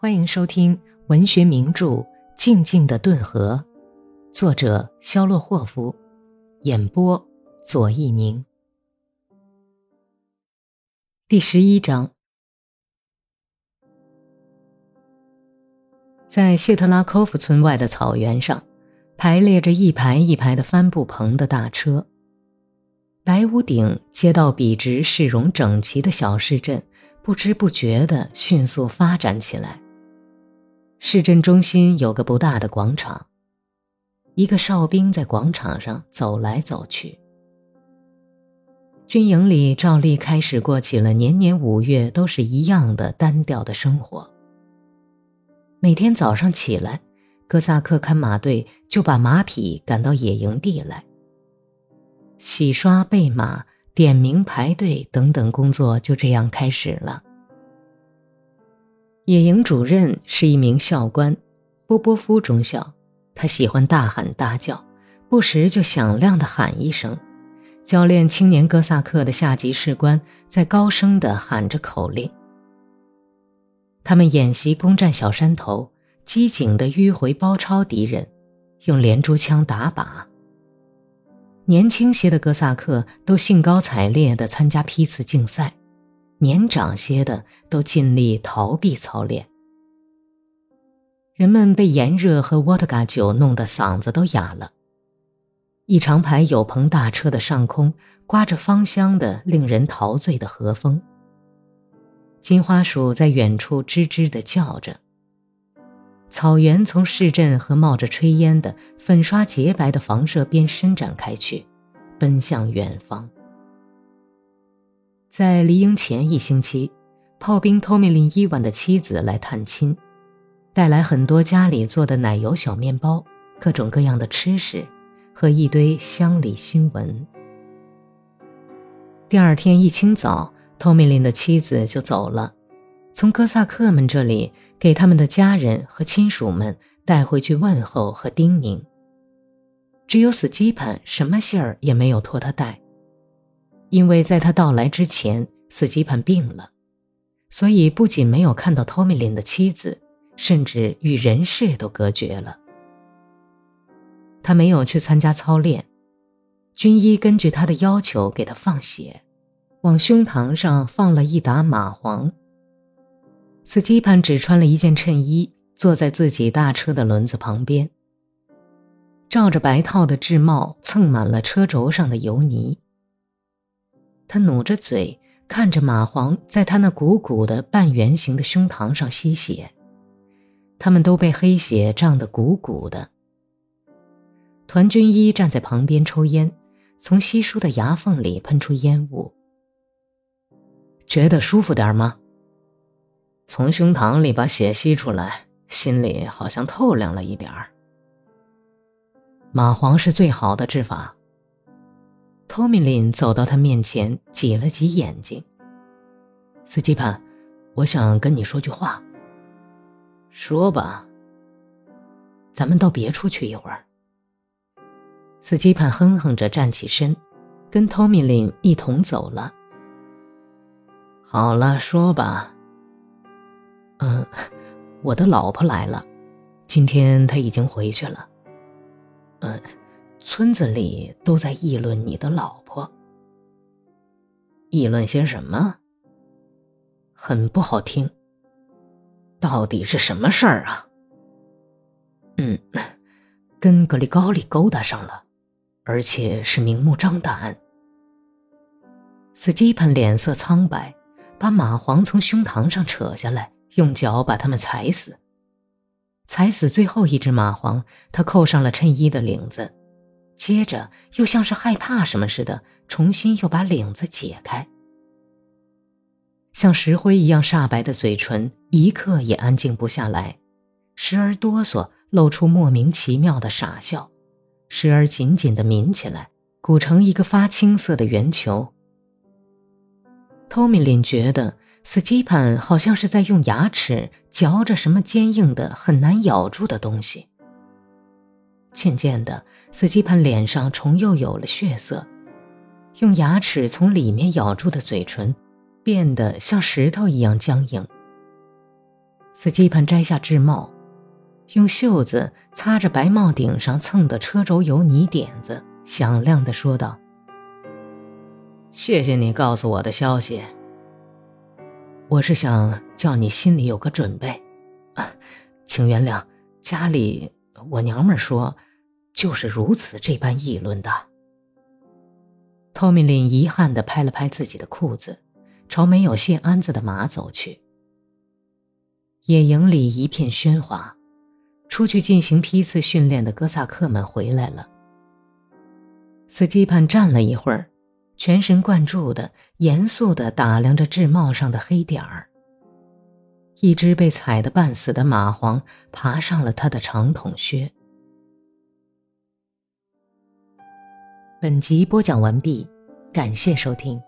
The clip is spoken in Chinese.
欢迎收听文学名著《静静的顿河》，作者肖洛霍夫，演播左一宁。第十一章，在谢特拉科夫村外的草原上，排列着一排一排的帆布棚的大车。白屋顶、街道笔直、市容整齐的小市镇，不知不觉地迅速发展起来。市镇中心有个不大的广场，一个哨兵在广场上走来走去。军营里照例开始过起了年年五月都是一样的单调的生活。每天早上起来，哥萨克看马队就把马匹赶到野营地来，洗刷备马、点名排队等等工作就这样开始了。野营主任是一名校官，波波夫中校。他喜欢大喊大叫，不时就响亮地喊一声。教练青年哥萨克的下级士官在高声地喊着口令。他们演习攻占小山头，机警地迂回包抄敌人，用连珠枪打靶。年轻些的哥萨克都兴高采烈地参加批次竞赛。年长些的都尽力逃避操练。人们被炎热和沃特嘎酒弄得嗓子都哑了。一长排有棚大车的上空刮着芳香的、令人陶醉的和风。金花鼠在远处吱吱地叫着。草原从市镇和冒着炊烟的粉刷洁白的房舍边伸展开去，奔向远方。在离营前一星期，炮兵托米林伊万的妻子来探亲，带来很多家里做的奶油小面包、各种各样的吃食和一堆乡里新闻。第二天一清早，托米林的妻子就走了，从哥萨克们这里给他们的家人和亲属们带回去问候和叮咛。只有斯基潘什么信儿也没有托他带。因为在他到来之前，斯基潘病了，所以不仅没有看到托米林的妻子，甚至与人世都隔绝了。他没有去参加操练，军医根据他的要求给他放血，往胸膛上放了一打蚂蟥。斯基潘只穿了一件衬衣，坐在自己大车的轮子旁边，罩着白套的制帽蹭满了车轴上的油泥。他努着嘴，看着蚂蟥在他那鼓鼓的半圆形的胸膛上吸血，他们都被黑血胀得鼓鼓的。团军医站在旁边抽烟，从稀疏的牙缝里喷出烟雾。觉得舒服点吗？从胸膛里把血吸出来，心里好像透亮了一点儿。蚂蟥是最好的治法。托米林走到他面前，挤了挤眼睛。斯基潘，我想跟你说句话。说吧。咱们到别处去一会儿。斯基潘哼哼着站起身，跟托米林一同走了。好了，说吧。嗯，我的老婆来了，今天她已经回去了。嗯。村子里都在议论你的老婆，议论些什么？很不好听。到底是什么事儿啊？嗯，跟格里高利勾搭上了，而且是明目张胆。斯基潘脸色苍白，把蚂蟥从胸膛上扯下来，用脚把它们踩死。踩死最后一只蚂蟥，他扣上了衬衣的领子。接着又像是害怕什么似的，重新又把领子解开。像石灰一样煞白的嘴唇，一刻也安静不下来，时而哆嗦，露出莫名其妙的傻笑，时而紧紧地抿起来，鼓成一个发青色的圆球。托米林觉得斯基潘好像是在用牙齿嚼着什么坚硬的、很难咬住的东西。渐渐的，斯基潘脸上重又有了血色，用牙齿从里面咬住的嘴唇变得像石头一样僵硬。斯基潘摘下制帽，用袖子擦着白帽顶上蹭的车轴油泥点子，响亮地说道：“谢谢你告诉我的消息。我是想叫你心里有个准备。啊，请原谅，家里我娘们说，就是如此这般议论的。”托米林遗憾地拍了拍自己的裤子，朝没有谢鞍子的马走去。野营里一片喧哗，出去进行批次训练的哥萨克们回来了。斯基潘站了一会儿，全神贯注的、严肃的打量着制帽上的黑点儿。一只被踩得半死的蚂蟥爬上了他的长筒靴。本集播讲完毕，感谢收听。